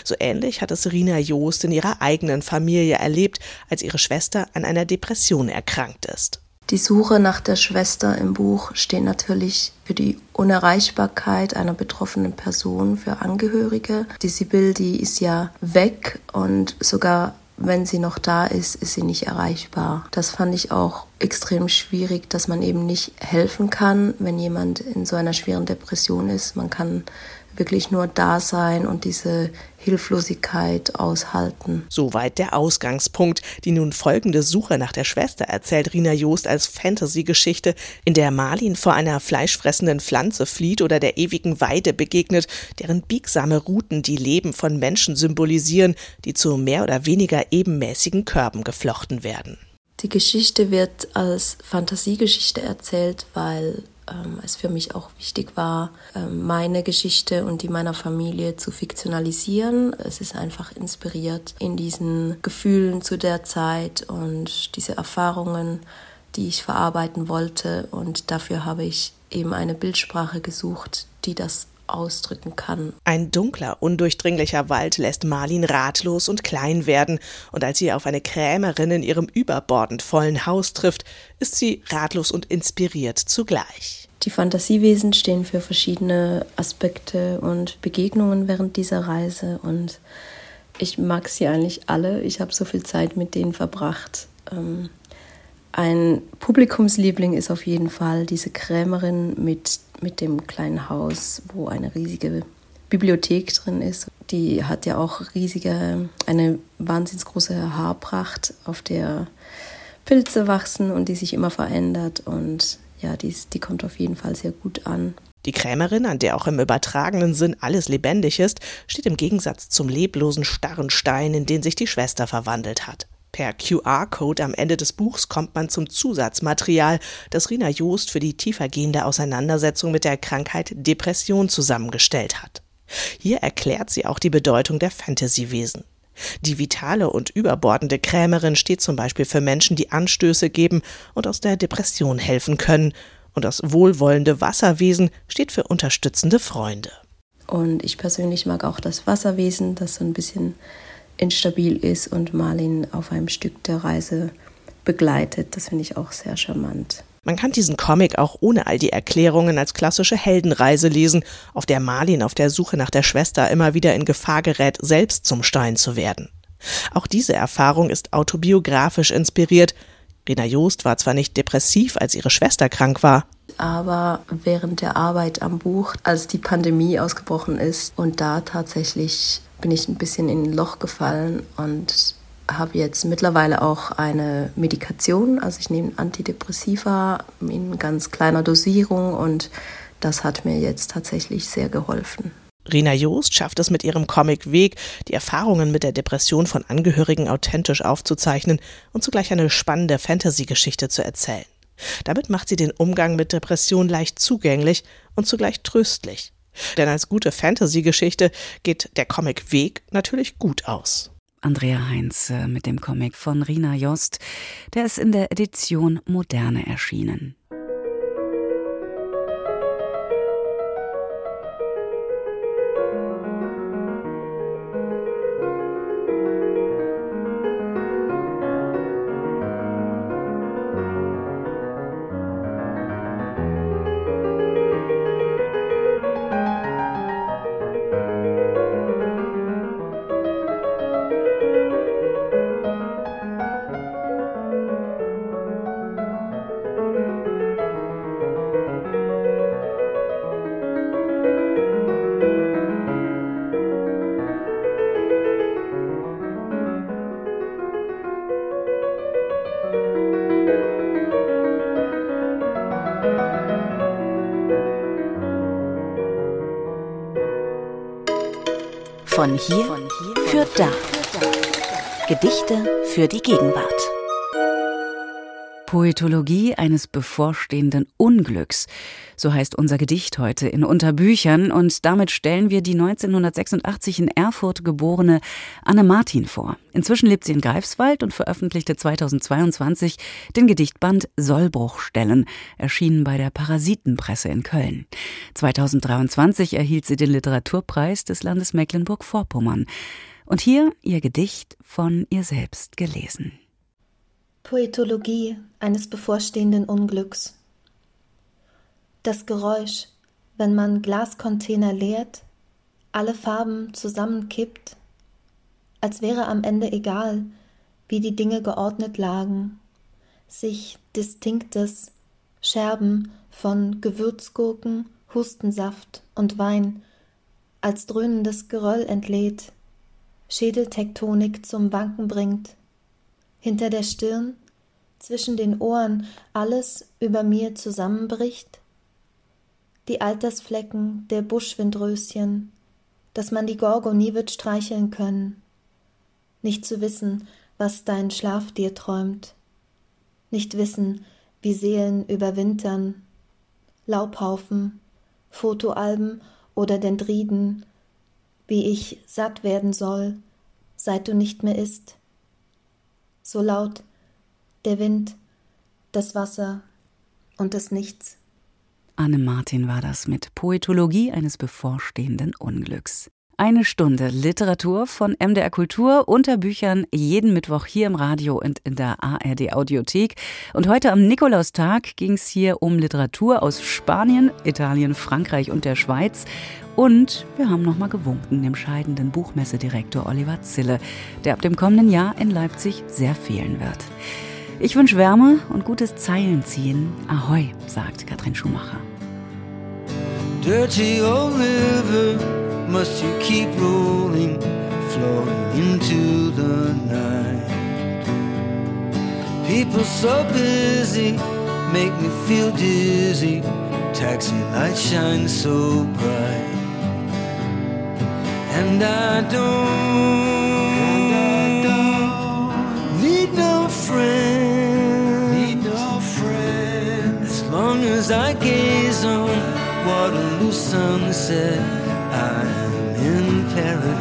So ähnlich hat es Rina Joost in ihrer eigenen Familie erlebt, als ihre Schwester an einer Depression erkrankt ist. Die Suche nach der Schwester im Buch steht natürlich für die Unerreichbarkeit einer betroffenen Person, für Angehörige. Die Sibyl, die ist ja weg und sogar wenn sie noch da ist, ist sie nicht erreichbar. Das fand ich auch extrem schwierig, dass man eben nicht helfen kann, wenn jemand in so einer schweren Depression ist. Man kann wirklich nur da sein und diese Hilflosigkeit aushalten. Soweit der Ausgangspunkt. Die nun folgende Suche nach der Schwester erzählt Rina Joost als Fantasy-Geschichte, in der Marlin vor einer fleischfressenden Pflanze flieht oder der ewigen Weide begegnet, deren biegsame Routen die Leben von Menschen symbolisieren, die zu mehr oder weniger ebenmäßigen Körben geflochten werden. Die Geschichte wird als Fantasiegeschichte erzählt, weil ähm, es für mich auch wichtig war, ähm, meine Geschichte und die meiner Familie zu fiktionalisieren. Es ist einfach inspiriert in diesen Gefühlen zu der Zeit und diese Erfahrungen, die ich verarbeiten wollte. Und dafür habe ich eben eine Bildsprache gesucht, die das ausdrücken kann. Ein dunkler, undurchdringlicher Wald lässt Marlin ratlos und klein werden, und als sie auf eine Krämerin in ihrem überbordend vollen Haus trifft, ist sie ratlos und inspiriert zugleich. Die Fantasiewesen stehen für verschiedene Aspekte und Begegnungen während dieser Reise und ich mag sie eigentlich alle. Ich habe so viel Zeit mit denen verbracht. Ein Publikumsliebling ist auf jeden Fall diese Krämerin mit, mit dem kleinen Haus, wo eine riesige Bibliothek drin ist. Die hat ja auch riesige, eine wahnsinnig große Haarpracht, auf der Pilze wachsen und die sich immer verändert. Und ja, die, die kommt auf jeden Fall sehr gut an. Die Krämerin, an der auch im übertragenen Sinn alles lebendig ist, steht im Gegensatz zum leblosen, starren Stein, in den sich die Schwester verwandelt hat. Per QR-Code am Ende des Buchs kommt man zum Zusatzmaterial, das Rina Joost für die tiefergehende Auseinandersetzung mit der Krankheit Depression zusammengestellt hat. Hier erklärt sie auch die Bedeutung der Fantasywesen. Die vitale und überbordende Krämerin steht zum Beispiel für Menschen, die Anstöße geben und aus der Depression helfen können. Und das wohlwollende Wasserwesen steht für unterstützende Freunde. Und ich persönlich mag auch das Wasserwesen, das so ein bisschen instabil ist und Marlin auf einem Stück der Reise begleitet. Das finde ich auch sehr charmant. Man kann diesen Comic auch ohne all die Erklärungen als klassische Heldenreise lesen, auf der Marlin auf der Suche nach der Schwester immer wieder in Gefahr gerät, selbst zum Stein zu werden. Auch diese Erfahrung ist autobiografisch inspiriert. Rena Joost war zwar nicht depressiv, als ihre Schwester krank war, aber während der Arbeit am Buch, als die Pandemie ausgebrochen ist und da tatsächlich bin ich ein bisschen in ein Loch gefallen und habe jetzt mittlerweile auch eine Medikation. Also ich nehme Antidepressiva in ganz kleiner Dosierung und das hat mir jetzt tatsächlich sehr geholfen. Rina Joost schafft es mit ihrem Comic Weg, die Erfahrungen mit der Depression von Angehörigen authentisch aufzuzeichnen und zugleich eine spannende Fantasy-Geschichte zu erzählen. Damit macht sie den Umgang mit Depression leicht zugänglich und zugleich tröstlich. Denn als gute Fantasy-Geschichte geht der Comic Weg natürlich gut aus. Andrea Heinz mit dem Comic von Rina Jost, der ist in der Edition Moderne erschienen. Von hier, für da. Gedichte für die Gegenwart. Poetologie eines bevorstehenden Unglücks. So heißt unser Gedicht heute in Unterbüchern und damit stellen wir die 1986 in Erfurt geborene Anne Martin vor. Inzwischen lebt sie in Greifswald und veröffentlichte 2022 den Gedichtband Sollbruchstellen, erschienen bei der Parasitenpresse in Köln. 2023 erhielt sie den Literaturpreis des Landes Mecklenburg-Vorpommern. Und hier ihr Gedicht von ihr selbst gelesen. Poetologie eines bevorstehenden Unglücks. Das Geräusch, wenn man Glascontainer leert, alle Farben zusammenkippt, als wäre am Ende egal, wie die Dinge geordnet lagen, sich distinktes Scherben von Gewürzgurken, Hustensaft und Wein als dröhnendes Geröll entlädt, Schädeltektonik zum Wanken bringt, hinter der Stirn, zwischen den Ohren alles über mir zusammenbricht? Die Altersflecken der Buschwindröschen, dass man die Gorgo nie wird streicheln können. Nicht zu wissen, was dein Schlaf dir träumt. Nicht wissen, wie Seelen überwintern. Laubhaufen, Fotoalben oder Dendriden, wie ich satt werden soll, seit du nicht mehr isst so laut der Wind, das Wasser und das Nichts. Anne Martin war das mit Poetologie eines bevorstehenden Unglücks. Eine Stunde Literatur von MDR Kultur unter Büchern jeden Mittwoch hier im Radio und in der ARD Audiothek. Und heute am Nikolaustag ging es hier um Literatur aus Spanien, Italien, Frankreich und der Schweiz. Und wir haben nochmal gewunken dem scheidenden Buchmessedirektor Oliver Zille, der ab dem kommenden Jahr in Leipzig sehr fehlen wird. Ich wünsche Wärme und gutes Zeilenziehen. Ahoi, sagt Katrin Schumacher. Dirty old river, must you keep rolling, flowing into the night? People so busy, make me feel dizzy. Taxi lights shine so bright. And I don't, sunset, I'm in paradise.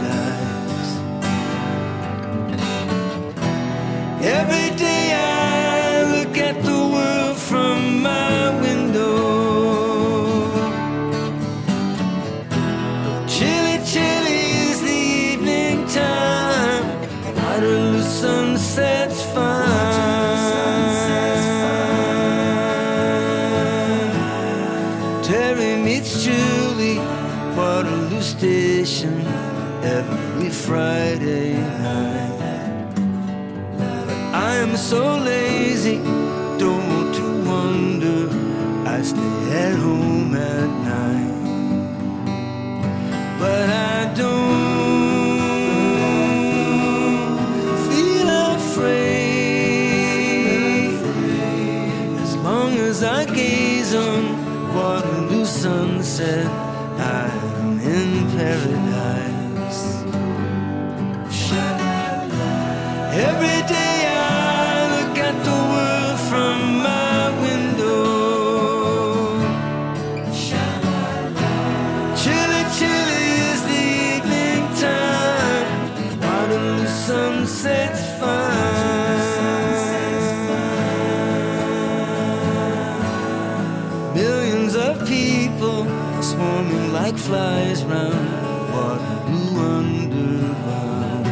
Flies round Waterloo underground.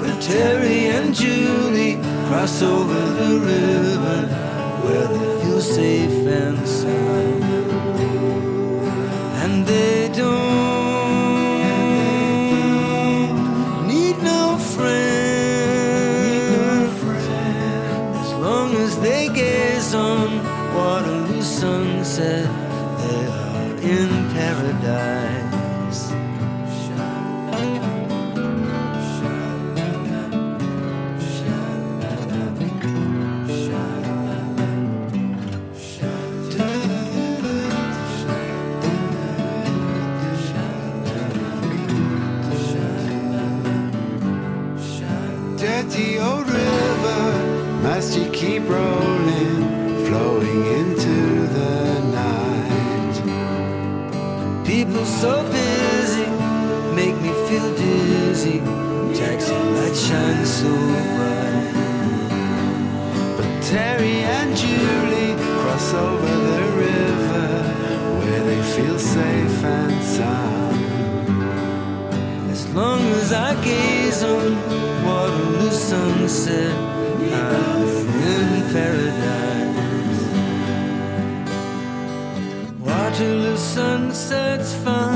But Terry and Julie cross over the river where they feel safe and sound and they don't sunset, I'm in paradise. Sunsets fine.